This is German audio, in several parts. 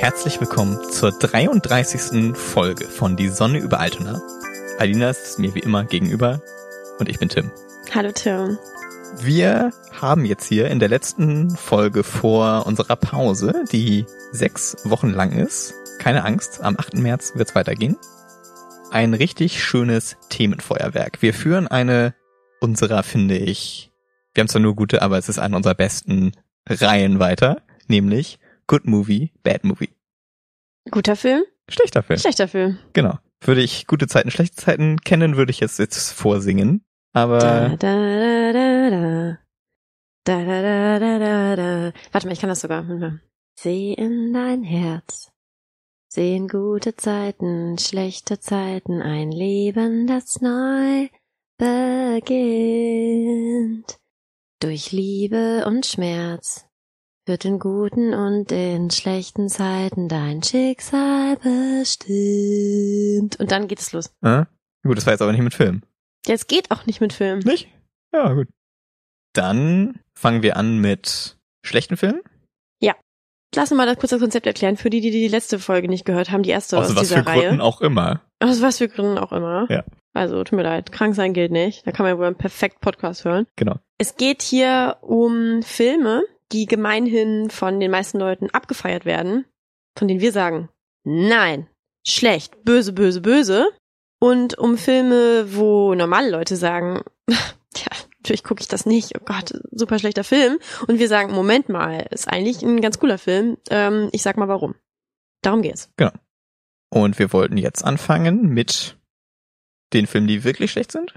Herzlich willkommen zur 33. Folge von Die Sonne über Altona. Alina ist mir wie immer gegenüber und ich bin Tim. Hallo Tim. Wir haben jetzt hier in der letzten Folge vor unserer Pause, die sechs Wochen lang ist, keine Angst, am 8. März wird's weitergehen, ein richtig schönes Themenfeuerwerk. Wir führen eine unserer, finde ich, wir haben zwar nur gute, aber es ist eine unserer besten Reihen weiter, nämlich Good Movie, Bad Movie. Guter Film? Schlechter Film. Schlechter Film. Genau. Würde ich gute Zeiten, schlechte Zeiten kennen, würde ich jetzt, jetzt vorsingen. Aber. Da, da, da, da, da. Da, da, da, da, da, da. Warte mal, ich kann das sogar. Seh in dein Herz. Sehen gute Zeiten, schlechte Zeiten, ein Leben, das neu beginnt. Durch Liebe und Schmerz wird in guten und in schlechten Zeiten dein Schicksal bestimmt. Und dann geht es los. Äh? Gut, das war jetzt aber nicht mit Film. Jetzt geht auch nicht mit Film. Nicht? Ja, gut. Dann fangen wir an mit schlechten Filmen. Lass uns mal das kurz das Konzept erklären für die, die die letzte Folge nicht gehört haben, die erste Aus aus was dieser für Reihe. Gründen auch immer. Aus was für Gründen auch immer. Ja. Also, tut mir leid, krank sein gilt nicht. Da kann man ja wohl einen perfekt Podcast hören. Genau. Es geht hier um Filme, die gemeinhin von den meisten Leuten abgefeiert werden, von denen wir sagen, nein, schlecht, böse, böse, böse. Und um Filme, wo normale Leute sagen, ja, natürlich gucke ich das nicht, oh Gott, super schlechter Film. Und wir sagen, Moment mal, ist eigentlich ein ganz cooler Film. Ähm, ich sag mal warum. Darum geht's. Und wir wollten jetzt anfangen mit den Filmen, die wirklich schlecht sind.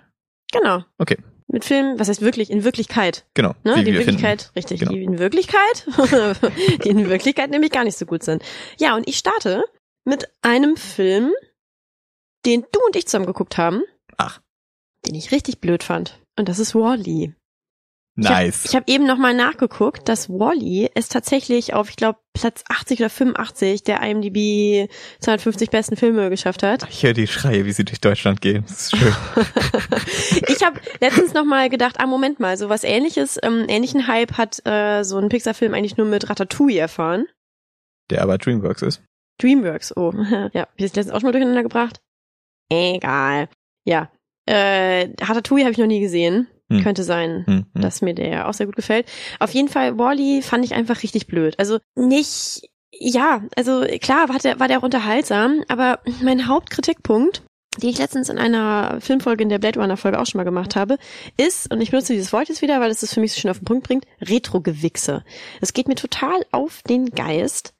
Genau. Okay. Mit Filmen, was heißt wirklich, in Wirklichkeit. Genau. Ne? die in wir finden. Wirklichkeit, richtig, Genau. die in Wirklichkeit, die in Wirklichkeit nämlich gar nicht so gut sind. Ja, und ich starte mit einem Film, den du und ich zusammen geguckt haben, Ach, den ich richtig blöd fand. Und das ist Wall-E. Nice. Ich habe hab eben nochmal nachgeguckt, dass Wall-E es tatsächlich auf, ich glaube, Platz 80 oder 85 der IMDb 250 besten Filme geschafft hat. ich höre die Schreie, wie sie durch Deutschland gehen. Das ist schön. ich habe letztens noch mal gedacht, ah Moment mal, so was ähnliches, ähm, ähnlichen Hype hat äh, so ein Pixar-Film eigentlich nur mit Ratatouille erfahren. Der aber Dreamworks ist. Dreamworks, oh. ja, ich das letztens auch schon mal durcheinander gebracht? Egal. Ja. Äh, Ratatouille habe ich noch nie gesehen. Hm. Könnte sein, Hm, hm. dass mir der auch sehr gut gefällt. Auf jeden Fall, Wally fand ich einfach richtig blöd. Also nicht, ja, also klar war der, war der auch unterhaltsam, aber mein Hauptkritikpunkt, den ich letztens in einer Filmfolge in der Blade Runner Folge auch schon mal gemacht habe, ist, und ich benutze dieses Wort jetzt wieder, weil es das für mich so schön auf den Punkt bringt, Retro-Gewichse. Es geht mir total auf den Geist.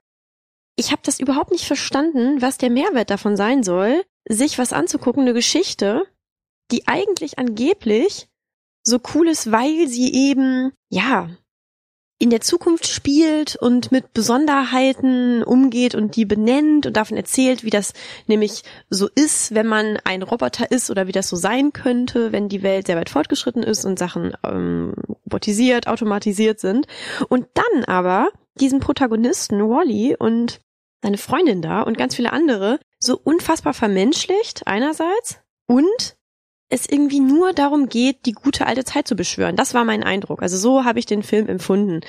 Ich habe das überhaupt nicht verstanden, was der Mehrwert davon sein soll, sich was anzugucken, eine Geschichte, die eigentlich angeblich so cool ist, weil sie eben, ja, in der Zukunft spielt und mit Besonderheiten umgeht und die benennt und davon erzählt, wie das nämlich so ist, wenn man ein Roboter ist oder wie das so sein könnte, wenn die Welt sehr weit fortgeschritten ist und Sachen ähm, robotisiert, automatisiert sind. Und dann aber diesen Protagonisten Wally und seine Freundin da und ganz viele andere so unfassbar vermenschlicht einerseits und es irgendwie nur darum geht, die gute alte Zeit zu beschwören. Das war mein Eindruck. Also so habe ich den Film empfunden.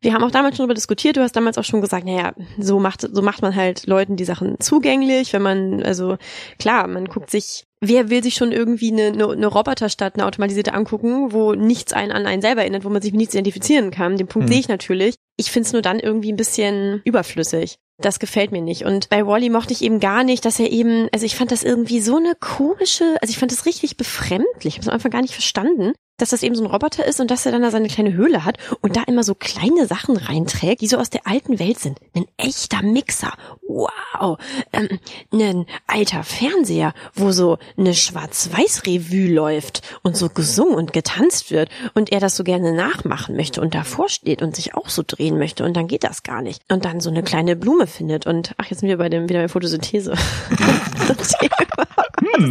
Wir haben auch damals schon darüber diskutiert. Du hast damals auch schon gesagt, naja, so macht, so macht man halt Leuten die Sachen zugänglich, wenn man, also klar, man guckt sich, wer will sich schon irgendwie eine, eine, eine Roboterstadt, eine automatisierte angucken, wo nichts einen an einen selber erinnert, wo man sich mit nichts identifizieren kann. Den Punkt Hm. sehe ich natürlich. Ich finde es nur dann irgendwie ein bisschen überflüssig. Das gefällt mir nicht. Und bei Wally mochte ich eben gar nicht, dass er eben, also ich fand das irgendwie so eine komische, also ich fand das richtig befremdlich. Ich habe es am gar nicht verstanden, dass das eben so ein Roboter ist und dass er dann da seine kleine Höhle hat und da immer so kleine Sachen reinträgt, die so aus der alten Welt sind. Ein echter Mixer. Wow. Ähm, ein alter Fernseher, wo so eine Schwarz-Weiß-Revue läuft und so gesungen und getanzt wird und er das so gerne nachmachen möchte und davor steht und sich auch so drehen möchte und dann geht das gar nicht. Und dann so eine kleine Blume findet und ach, jetzt sind wir bei dem wieder bei Photosynthese. das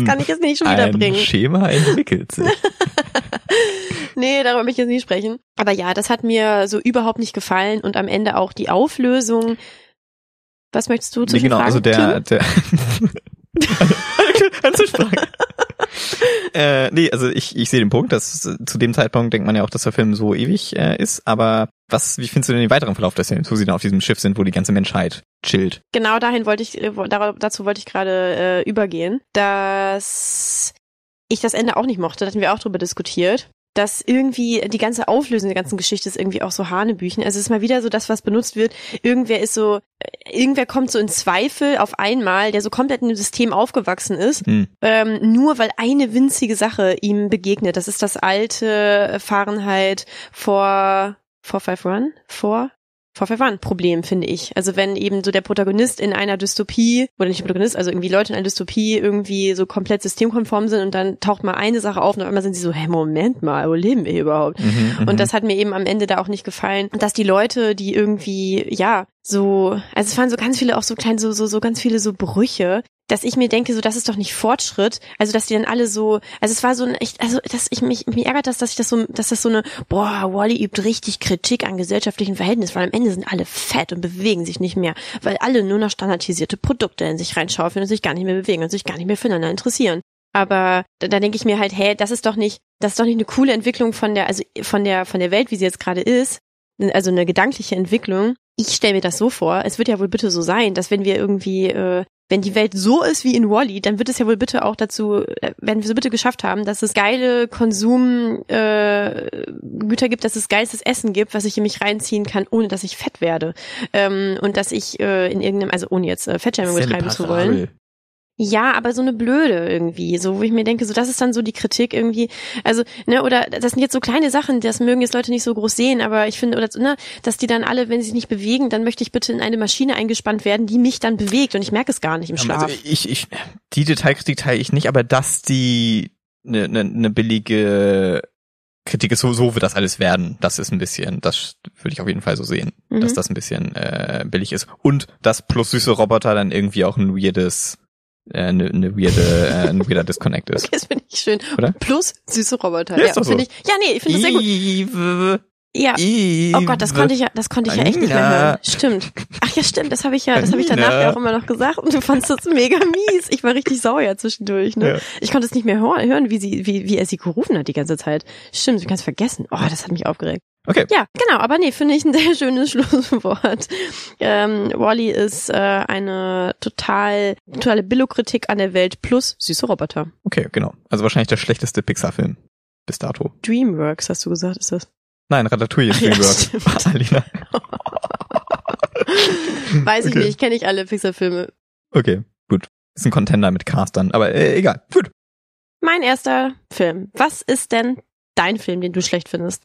kann ich jetzt nicht schon wieder Ein bringen. Schema entwickelt sich. Nee, darüber möchte ich jetzt nicht sprechen. Aber ja, das hat mir so überhaupt nicht gefallen und am Ende auch die Auflösung. Was möchtest du zu Nee, genau, Fragen, also der, Tim? der Einzelfrage. äh, nee, also ich, ich sehe den Punkt, dass zu dem Zeitpunkt denkt man ja auch, dass der Film so ewig äh, ist, aber was, wie findest du denn den weiteren Verlauf des Films, wo sie dann auf diesem Schiff sind, wo die ganze Menschheit chillt. Genau dahin wollte ich, äh, dazu wollte ich gerade äh, übergehen, dass ich das Ende auch nicht mochte, da hatten wir auch drüber diskutiert dass irgendwie die ganze Auflösung der ganzen Geschichte ist irgendwie auch so Hanebüchen. Also es ist mal wieder so das, was benutzt wird. Irgendwer ist so, irgendwer kommt so in Zweifel auf einmal, der so komplett in dem System aufgewachsen ist, hm. ähm, nur weil eine winzige Sache ihm begegnet. Das ist das alte Fahrenheit vor vor Five Run? Vor Vorfall war ein Problem, finde ich. Also wenn eben so der Protagonist in einer Dystopie, oder nicht der Protagonist, also irgendwie Leute in einer Dystopie irgendwie so komplett systemkonform sind und dann taucht mal eine Sache auf und auf einmal sind sie so, hey, Moment mal, wo leben wir überhaupt? Mhm, und mhm. das hat mir eben am Ende da auch nicht gefallen, dass die Leute, die irgendwie, ja, so, also es waren so ganz viele auch so klein, so, so, so ganz viele so Brüche, dass ich mir denke, so, das ist doch nicht Fortschritt. Also, dass die dann alle so, also es war so ein echt, also, dass ich mich, mich ärgert das, dass ich das so, dass das so eine, boah, Wally übt richtig Kritik an gesellschaftlichen Verhältnissen, weil am Ende sind alle fett und bewegen sich nicht mehr, weil alle nur noch standardisierte Produkte in sich reinschaufeln und sich gar nicht mehr bewegen und sich gar nicht mehr füreinander interessieren. Aber da, da denke ich mir halt, hey, das ist doch nicht, das ist doch nicht eine coole Entwicklung von der, also von der, von der Welt, wie sie jetzt gerade ist. Also eine gedankliche Entwicklung. Ich stelle mir das so vor, es wird ja wohl bitte so sein, dass wenn wir irgendwie äh, wenn die Welt so ist wie in Wally, dann wird es ja wohl bitte auch dazu, äh, werden wir so bitte geschafft haben, dass es geile Konsumgüter äh, gibt, dass es geilstes Essen gibt, was ich in mich reinziehen kann, ohne dass ich fett werde. Ähm, und dass ich äh, in irgendeinem, also ohne jetzt äh, Fettschämung betreiben zu wollen. Ja, aber so eine blöde irgendwie, so wo ich mir denke, so das ist dann so die Kritik irgendwie, also ne oder das sind jetzt so kleine Sachen, das mögen jetzt Leute nicht so groß sehen, aber ich finde oder ne, dass die dann alle, wenn sie sich nicht bewegen, dann möchte ich bitte in eine Maschine eingespannt werden, die mich dann bewegt und ich merke es gar nicht im Schlaf. Also ich, ich, die Detailkritik teile ich nicht, aber dass die eine ne, ne billige Kritik ist, so, so wird das alles werden. Das ist ein bisschen, das würde ich auf jeden Fall so sehen, mhm. dass das ein bisschen äh, billig ist. Und dass plus süße Roboter dann irgendwie auch ein weirdes eine, äh, eine weirde, äh, ein weirder Disconnect ist. Okay, das finde ich schön. Oder? Plus süße Roboter. Ja, ja finde ich. Ja, nee, ich finde das sehr gut. Ja. Oh Gott, das konnte ich ja, das konnte ich ja echt nicht mehr hören. Stimmt. Ach ja, stimmt. Das habe ich ja, das habe ich danach ja auch immer noch gesagt und du fandst das mega mies. Ich war richtig sauer zwischendurch. Ne? Ja. Ich konnte es nicht mehr hören, wie sie, wie, wie er sie gerufen hat die ganze Zeit. Stimmt, du kannst vergessen. Oh, das hat mich aufgeregt. Okay. Ja, genau, aber nee, finde ich ein sehr schönes Schlusswort. Ähm, Wally ist äh, eine total totale Billokritik an der Welt plus süße Roboter. Okay, genau. Also wahrscheinlich der schlechteste Pixar-Film bis dato. Dreamworks, hast du gesagt, ist das? Nein, Ratatouille ist Dreamworks. Ja, Alina. Weiß ich okay. nicht, kenne ich alle Pixar-Filme. Okay, gut. Ist ein Contender mit Cast dann, aber äh, egal. Gut. Mein erster Film. Was ist denn dein Film, den du schlecht findest?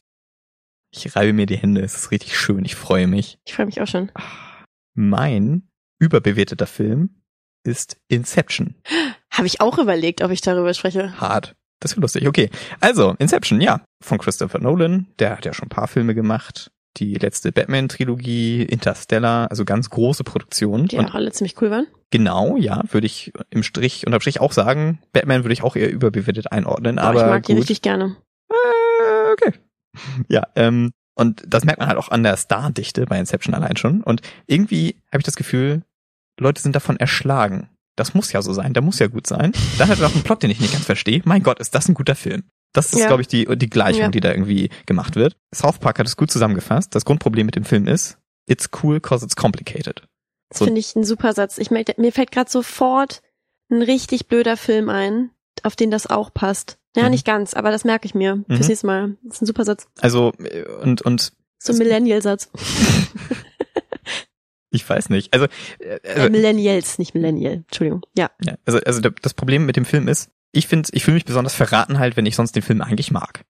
Ich reibe mir die Hände, es ist richtig schön, ich freue mich. Ich freue mich auch schon. Mein überbewerteter Film ist Inception. Habe ich auch überlegt, ob ich darüber spreche. Hart. Das wird lustig. Okay. Also, Inception, ja. Von Christopher Nolan. Der hat ja schon ein paar Filme gemacht. Die letzte Batman-Trilogie, Interstellar, also ganz große Produktionen. Die auch alle ziemlich cool waren. Genau, ja, würde ich im Strich, unterm Strich auch sagen. Batman würde ich auch eher überbewertet einordnen, Boah, aber. Ich mag gut. die richtig gerne. Ja, ähm, und das merkt man halt auch an der Stardichte bei Inception allein schon. Und irgendwie habe ich das Gefühl, Leute sind davon erschlagen. Das muss ja so sein, der muss ja gut sein. Dann hat er auch einen Plot, den ich nicht ganz verstehe. Mein Gott, ist das ein guter Film. Das ist, ja. glaube ich, die, die Gleichung, ja. die da irgendwie gemacht wird. South Park hat es gut zusammengefasst. Das Grundproblem mit dem Film ist, it's cool cause it's complicated. So. Das finde ich ein super Satz. Ich merke, mir fällt gerade sofort ein richtig blöder Film ein, auf den das auch passt. Ja, mhm. nicht ganz, aber das merke ich mir. Mhm. Fürs nächste Mal. Das ist ein super Satz. Also, und, und. So ein Millennial-Satz. ich weiß nicht. Also, äh, also äh, Millennials, nicht Millennial. Entschuldigung. Ja. ja also, also das Problem mit dem Film ist, ich finde, ich fühle mich besonders verraten halt, wenn ich sonst den Film eigentlich mag.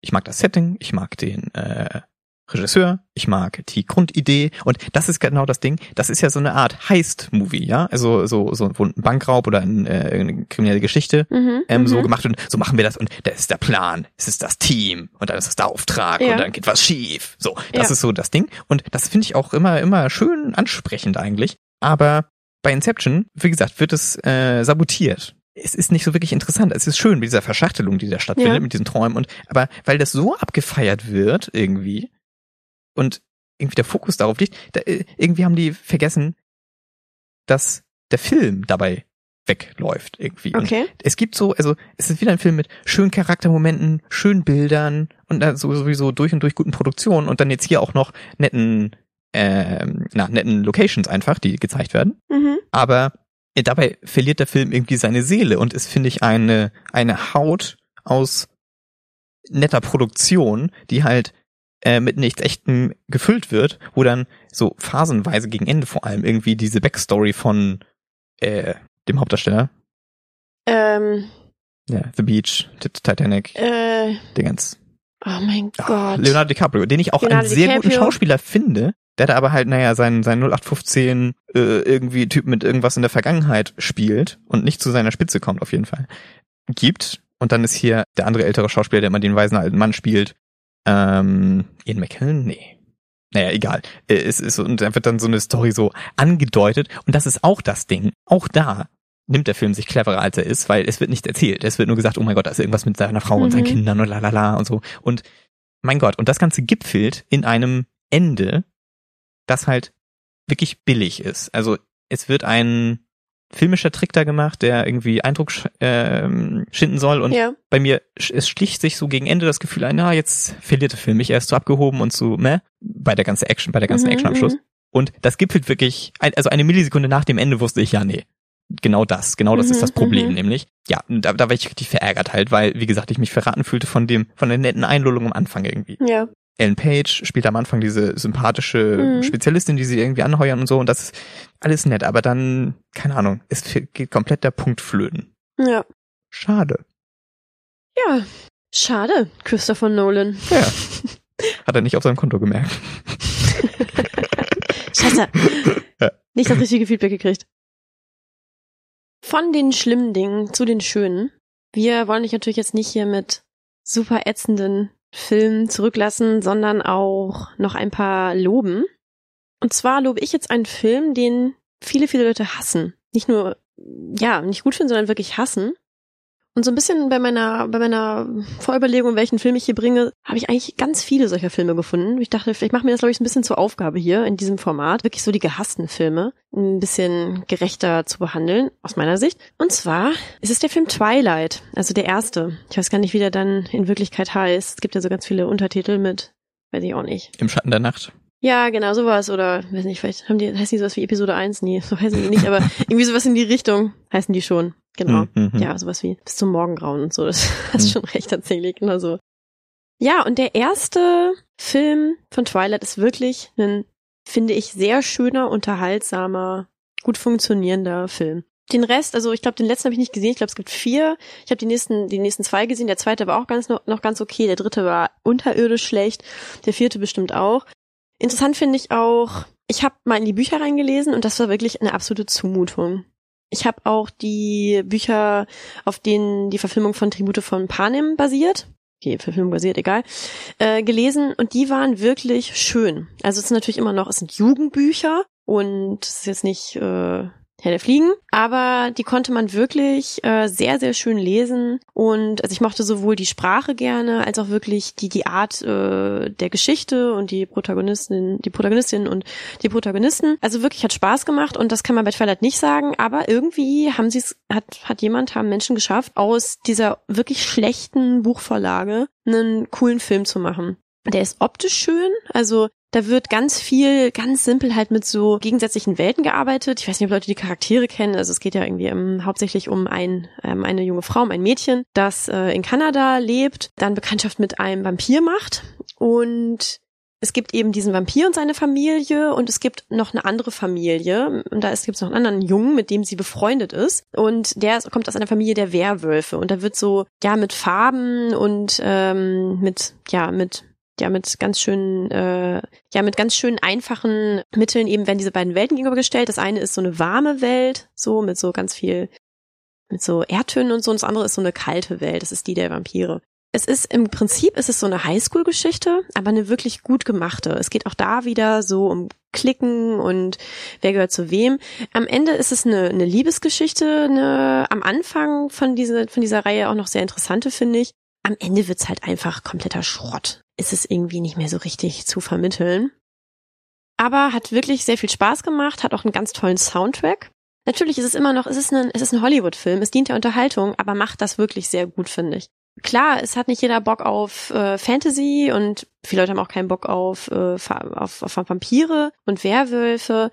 Ich mag das Setting, ich mag den äh, Regisseur, ich mag die Grundidee und das ist genau das Ding. Das ist ja so eine Art Heist-Movie, ja, also so so ein Bankraub oder ein, äh, eine kriminelle Geschichte mhm, ähm, so mhm. gemacht und so machen wir das und das ist der Plan, es ist das Team und dann ist das der Auftrag ja. und dann geht was schief. So, das ja. ist so das Ding und das finde ich auch immer immer schön ansprechend eigentlich. Aber bei Inception, wie gesagt, wird es äh, sabotiert es ist nicht so wirklich interessant. Es ist schön mit dieser Verschachtelung, die da stattfindet, ja. mit diesen Träumen und aber weil das so abgefeiert wird irgendwie, und irgendwie der Fokus darauf liegt, da, äh, irgendwie haben die vergessen, dass der Film dabei wegläuft irgendwie. Okay. Und es gibt so, also es ist wieder ein Film mit schönen Charaktermomenten, schönen Bildern und dann sowieso durch und durch guten Produktionen und dann jetzt hier auch noch netten ähm, na, netten Locations einfach, die gezeigt werden. Mhm. Aber äh, dabei verliert der Film irgendwie seine Seele und ist, finde ich, eine, eine Haut aus netter Produktion, die halt äh, mit nichts Echtem gefüllt wird, wo dann so phasenweise gegen Ende vor allem irgendwie diese Backstory von äh, dem Hauptdarsteller, Ähm, ja, The Beach, Titanic, äh, Dingens, oh mein Ah, Gott. Leonardo DiCaprio, den ich auch Leonardo einen sehr guten DiCaprio. Schauspieler finde, der da aber halt, naja, sein, sein 0815 äh, irgendwie Typ mit irgendwas in der Vergangenheit spielt und nicht zu seiner Spitze kommt, auf jeden Fall. Gibt. Und dann ist hier der andere ältere Schauspieler, der immer den weisen alten Mann spielt. Ähm, Ian McKellen? Nee. Naja, egal. Äh, Es ist, und da wird dann so eine Story so angedeutet. Und das ist auch das Ding. Auch da nimmt der Film sich cleverer als er ist, weil es wird nicht erzählt. Es wird nur gesagt, oh mein Gott, da ist irgendwas mit seiner Frau und seinen Mhm. Kindern und lalala und so. Und mein Gott, und das Ganze gipfelt in einem Ende, das halt wirklich billig ist. Also es wird ein filmischer Trick da gemacht, der irgendwie Eindruck sch ähm, schinden soll und ja. bei mir, es schlich sich so gegen Ende das Gefühl ein, na, jetzt verliert der Film mich, er ist so abgehoben und so, meh, bei der ganzen Action, bei der ganzen Mhm, Action am Schluss. mhm. Und das gipfelt wirklich, also eine Millisekunde nach dem Ende wusste ich, ja, nee, genau das, genau das Mhm, ist das Problem, mhm. nämlich. Ja, da, da war ich richtig verärgert halt, weil, wie gesagt, ich mich verraten fühlte von dem, von der netten Einlullung am Anfang irgendwie. Ja. Ellen Page spielt am Anfang diese sympathische Mhm. Spezialistin, die sie irgendwie anheuern und so, und das ist alles nett, aber dann, keine Ahnung, es geht komplett der Punkt flöten. Ja. Schade. Ja. Schade, Christopher Nolan. Ja. Hat er nicht auf seinem Konto gemerkt. Scheiße. Ja. Nicht das richtige Feedback gekriegt. Von den schlimmen Dingen zu den schönen. Wir wollen dich natürlich jetzt nicht hier mit super ätzenden Filmen zurücklassen, sondern auch noch ein paar loben. Und zwar lobe ich jetzt einen Film, den viele, viele Leute hassen. Nicht nur, ja, nicht gut finden, sondern wirklich hassen. Und so ein bisschen bei meiner, bei meiner Vorüberlegung, welchen Film ich hier bringe, habe ich eigentlich ganz viele solcher Filme gefunden. Ich dachte, ich mache mir das, glaube ich, ein bisschen zur Aufgabe hier in diesem Format, wirklich so die gehassten Filme ein bisschen gerechter zu behandeln, aus meiner Sicht. Und zwar ist es der Film Twilight, also der erste. Ich weiß gar nicht, wie der dann in Wirklichkeit heißt. Es gibt ja so ganz viele Untertitel mit, weiß ich auch nicht. Im Schatten der Nacht. Ja, genau, sowas. Oder, weiß nicht, vielleicht haben die, heißen die sowas wie Episode 1? Nee, so heißen die nicht, aber irgendwie sowas in die Richtung heißen die schon. Genau. Mhm. Ja, sowas wie bis zum Morgengrauen und so. Das hast Mhm. schon recht tatsächlich, genau so. Ja, und der erste Film von Twilight ist wirklich ein, finde ich, sehr schöner, unterhaltsamer, gut funktionierender Film. Den Rest, also ich glaube, den letzten habe ich nicht gesehen. Ich glaube, es gibt vier. Ich habe die nächsten, die nächsten zwei gesehen. Der zweite war auch ganz noch, noch ganz okay. Der dritte war unterirdisch schlecht. Der vierte bestimmt auch. Interessant finde ich auch, ich habe mal in die Bücher reingelesen und das war wirklich eine absolute Zumutung. Ich habe auch die Bücher, auf denen die Verfilmung von Tribute von Panem basiert, okay, Verfilmung basiert, egal, äh, gelesen und die waren wirklich schön. Also es ist natürlich immer noch, es sind Jugendbücher und es ist jetzt nicht äh, Herr der Fliegen, aber die konnte man wirklich äh, sehr, sehr schön lesen und also ich mochte sowohl die Sprache gerne, als auch wirklich die, die Art äh, der Geschichte und die Protagonistin, die Protagonistin und die Protagonisten. Also wirklich hat Spaß gemacht und das kann man bei Twilight nicht sagen, aber irgendwie haben sie es, hat, hat jemand, haben Menschen geschafft, aus dieser wirklich schlechten Buchvorlage einen coolen Film zu machen. Der ist optisch schön, also da wird ganz viel, ganz simpel halt mit so gegensätzlichen Welten gearbeitet. Ich weiß nicht, ob Leute die Charaktere kennen. Also es geht ja irgendwie ähm, hauptsächlich um ein, ähm, eine junge Frau, um ein Mädchen, das äh, in Kanada lebt, dann Bekanntschaft mit einem Vampir macht und es gibt eben diesen Vampir und seine Familie und es gibt noch eine andere Familie und da gibt es noch einen anderen Jungen, mit dem sie befreundet ist und der kommt aus einer Familie der Werwölfe und da wird so ja mit Farben und ähm, mit ja mit ja mit ganz schönen äh, ja mit ganz schönen einfachen Mitteln eben werden diese beiden Welten gegenübergestellt. Das eine ist so eine warme Welt, so mit so ganz viel mit so Erdtönen und so und das andere ist so eine kalte Welt. Das ist die der Vampire. Es ist im Prinzip ist es so eine Highschool-Geschichte, aber eine wirklich gut gemachte. Es geht auch da wieder so um Klicken und wer gehört zu wem. Am Ende ist es eine, eine Liebesgeschichte, eine am Anfang von dieser von dieser Reihe auch noch sehr interessante finde ich. Am Ende wird's halt einfach kompletter Schrott. Ist es irgendwie nicht mehr so richtig zu vermitteln. Aber hat wirklich sehr viel Spaß gemacht, hat auch einen ganz tollen Soundtrack. Natürlich ist es immer noch, es ist ein, es ist ein Hollywood-Film, es dient der Unterhaltung, aber macht das wirklich sehr gut, finde ich. klar, es hat nicht jeder Bock auf äh, Fantasy und viele Leute haben auch keinen Bock auf, äh, auf, auf Vampire und Werwölfe.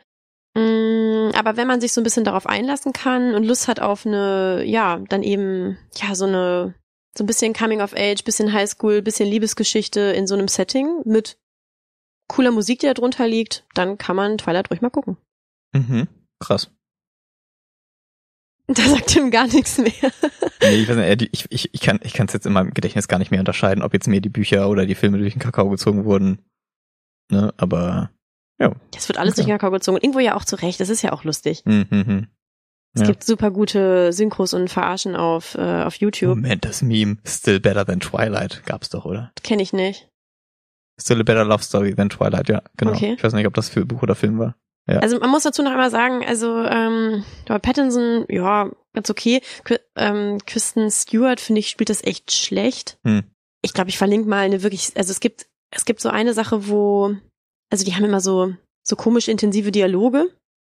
Mm, aber wenn man sich so ein bisschen darauf einlassen kann und Lust hat auf eine, ja, dann eben, ja, so eine, so ein bisschen Coming of Age, bisschen Highschool, bisschen Liebesgeschichte in so einem Setting mit cooler Musik, die da drunter liegt, dann kann man Twilight ruhig mal gucken. Mhm. Krass. Da sagt ihm gar nichts mehr. Nee, ich weiß nicht, ich, ich, ich kann es jetzt in meinem Gedächtnis gar nicht mehr unterscheiden, ob jetzt mir die Bücher oder die Filme durch den Kakao gezogen wurden. Ne, aber ja. Das wird alles Okay. durch den Kakao gezogen. Und irgendwo ja auch zurecht. Das ist ja auch lustig. Hm, hm, hm. Es Ja. gibt super gute Synchros und Verarschen auf, äh, auf YouTube. Moment, das Meme Still Better Than Twilight gab's doch, oder? Kenne ich nicht. Still a Better Love Story Than Twilight, ja, genau. Okay. Ich weiß nicht, ob das für Buch oder Film war. Ja. Also man muss dazu noch einmal sagen, also ähm, Pattinson, ja, ganz okay. Qu ähm, Kristen Stewart, finde ich, spielt das echt schlecht. Hm. Ich glaube, ich verlinke mal eine wirklich, also es gibt, es gibt so eine Sache, wo, also die haben immer so, so komisch intensive Dialoge,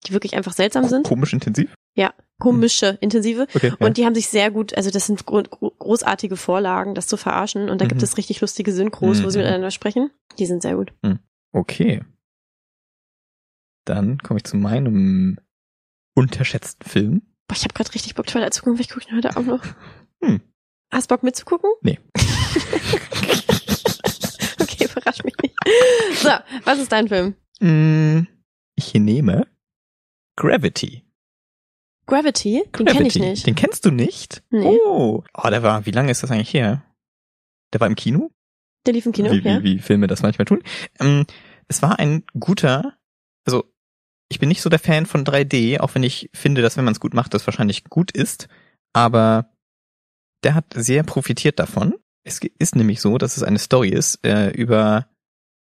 die wirklich einfach seltsam sind. Komisch intensiv? Komische, intensive. Okay. ja. Und die haben sich sehr gut, also das sind gro gro großartige Vorlagen, das zu verarschen. Und da gibt Mhm. es richtig lustige Synchros, wo sie Mhm. miteinander sprechen. Die sind sehr gut. Okay. Dann komme ich zu meinem unterschätzten Film. Boah, ich habe gerade richtig Bock, Twilight zu gucken. Vielleicht gucke ich heute auch noch. Hm. Hast Bock mitzugucken? Nee. okay, verrasch mich nicht. So, was ist dein Film? Mm, Ich nehme Gravity. Gravity? Den Gravity. kenne ich nicht. Den kennst du nicht? Nee. Oh. Oh, der war, wie lange ist das eigentlich her? Der war im Kino? Der lief im Kino, wie, ja. wie, wie Filme das manchmal tun. Ähm, es war ein guter, also ich bin nicht so der Fan von 3D, auch wenn ich finde, dass wenn man es gut macht, das wahrscheinlich gut ist, aber der hat sehr profitiert davon. Es ist nämlich so, dass es eine Story ist äh, über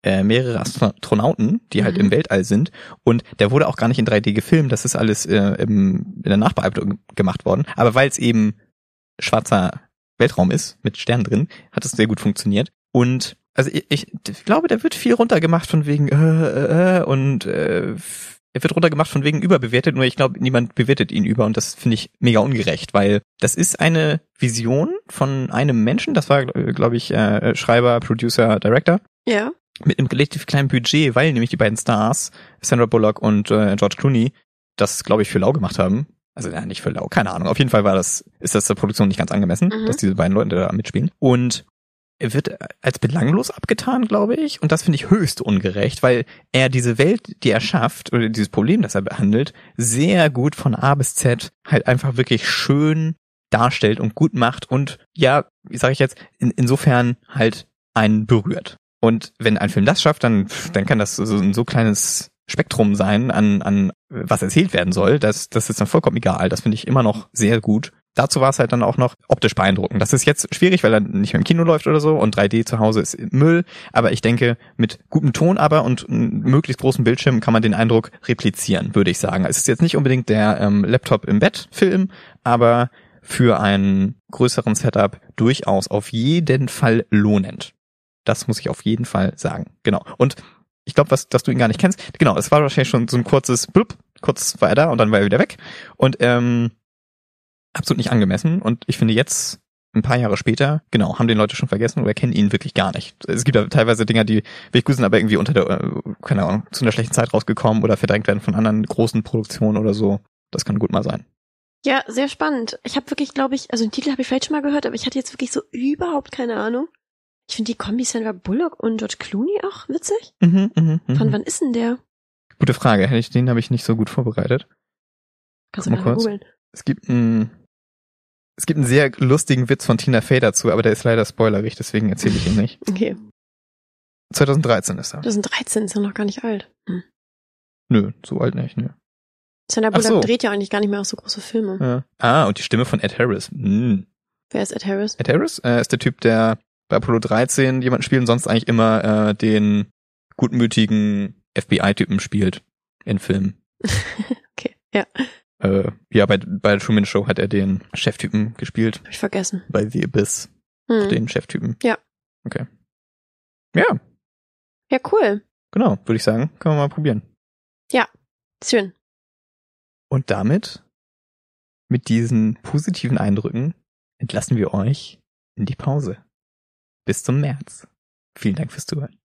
äh, mehrere Astronauten, die halt Mhm. im Weltall sind. Und der wurde auch gar nicht in 3D gefilmt, das ist alles äh, im, in der Nachbearbeitung gemacht worden. Aber weil es eben schwarzer Weltraum ist, mit Sternen drin, hat es sehr gut funktioniert. Und also ich, ich glaube, da wird viel runtergemacht von wegen äh, äh, äh, und äh, er wird runtergemacht von wegen überbewertet, nur ich glaube, niemand bewertet ihn über und das finde ich mega ungerecht, weil das ist eine Vision von einem Menschen, das war, glaube ich, äh, Schreiber, Producer, Director, Ja. Mit einem relativ kleinen Budget, weil nämlich die beiden Stars, Sandra Bullock und äh, George Clooney, das, glaube ich, für lau gemacht haben. Also ja, nicht für lau, keine Ahnung. Auf jeden Fall war das, ist das der Produktion nicht ganz angemessen, Mhm. dass diese beiden Leute da mitspielen. Und er wird als belanglos abgetan, glaube ich. Und das finde ich höchst ungerecht, weil er diese Welt, die er schafft, oder dieses Problem, das er behandelt, sehr gut von A bis Z halt einfach wirklich schön darstellt und gut macht und ja, wie sage ich jetzt, in, insofern halt einen berührt. Und wenn ein Film das schafft, dann, dann kann das so ein so kleines Spektrum sein an, an was erzählt werden soll. Das, das ist dann vollkommen egal. Das finde ich immer noch sehr gut. Dazu war es halt dann auch noch optisch beeindruckend. Das ist jetzt schwierig, weil er nicht mehr im Kino läuft oder so und 3D zu Hause ist Müll. Aber ich denke, mit gutem Ton aber und möglichst großen Bildschirm kann man den Eindruck replizieren, würde ich sagen. Es ist jetzt nicht unbedingt der ähm, Laptop im Bett Film, aber für einen größeren Setup durchaus auf jeden Fall lohnend. Das muss ich auf jeden Fall sagen. Genau. Und ich glaube, was, dass du ihn gar nicht kennst. Genau, es war wahrscheinlich schon so ein kurzes Blub, kurz war er da und dann war er wieder weg. Und ähm, absolut nicht angemessen. Und ich finde jetzt, ein paar Jahre später, genau, haben den Leute schon vergessen oder kennen ihn wirklich gar nicht. Es gibt ja teilweise Dinger, die wirklich gut sind, aber irgendwie unter der, äh, keine Ahnung, zu einer schlechten Zeit rausgekommen oder verdrängt werden von anderen großen Produktionen oder so. Das kann gut mal sein. Ja, sehr spannend. Ich habe wirklich, glaube ich, also den Titel habe ich vielleicht schon mal gehört, aber ich hatte jetzt wirklich so überhaupt keine Ahnung. Ich finde die Kombi Sandra Bullock und George Clooney auch witzig. Mhm, mhm, mhm. Von wann ist denn der? Gute Frage. Hätte ich, den habe ich nicht so gut vorbereitet. Kannst du Guck mal mal kurz. googeln. Es gibt einen, es gibt einen sehr lustigen Witz von Tina Fey dazu, aber der ist leider spoilerig, deswegen erzähle ich ihn nicht. Okay. 2013 ist er. 2013 ist ja noch gar nicht alt. Hm. Nö, so alt nicht, nö. Sandra Bullock so. dreht ja eigentlich gar nicht mehr auch so große Filme. Ja. Ah, und die Stimme von Ed Harris. Hm. Wer ist Ed Harris? Ed Harris äh, ist der Typ, der bei Apollo 13 jemanden spielt und sonst eigentlich immer äh, den gutmütigen FBI-Typen spielt in Filmen. okay, ja, Äh, ja, bei, bei der Truman Show hat er den Cheftypen gespielt. hab ich vergessen. Bei The Abyss, Hm. den Cheftypen. Ja. Okay. Ja, Ja, cool. genau, würde ich sagen. Können wir mal probieren. Schön. Und damit, mit diesen positiven Eindrücken, entlassen wir euch in die Pause. Bis zum März. Vielen Dank fürs Zuhören.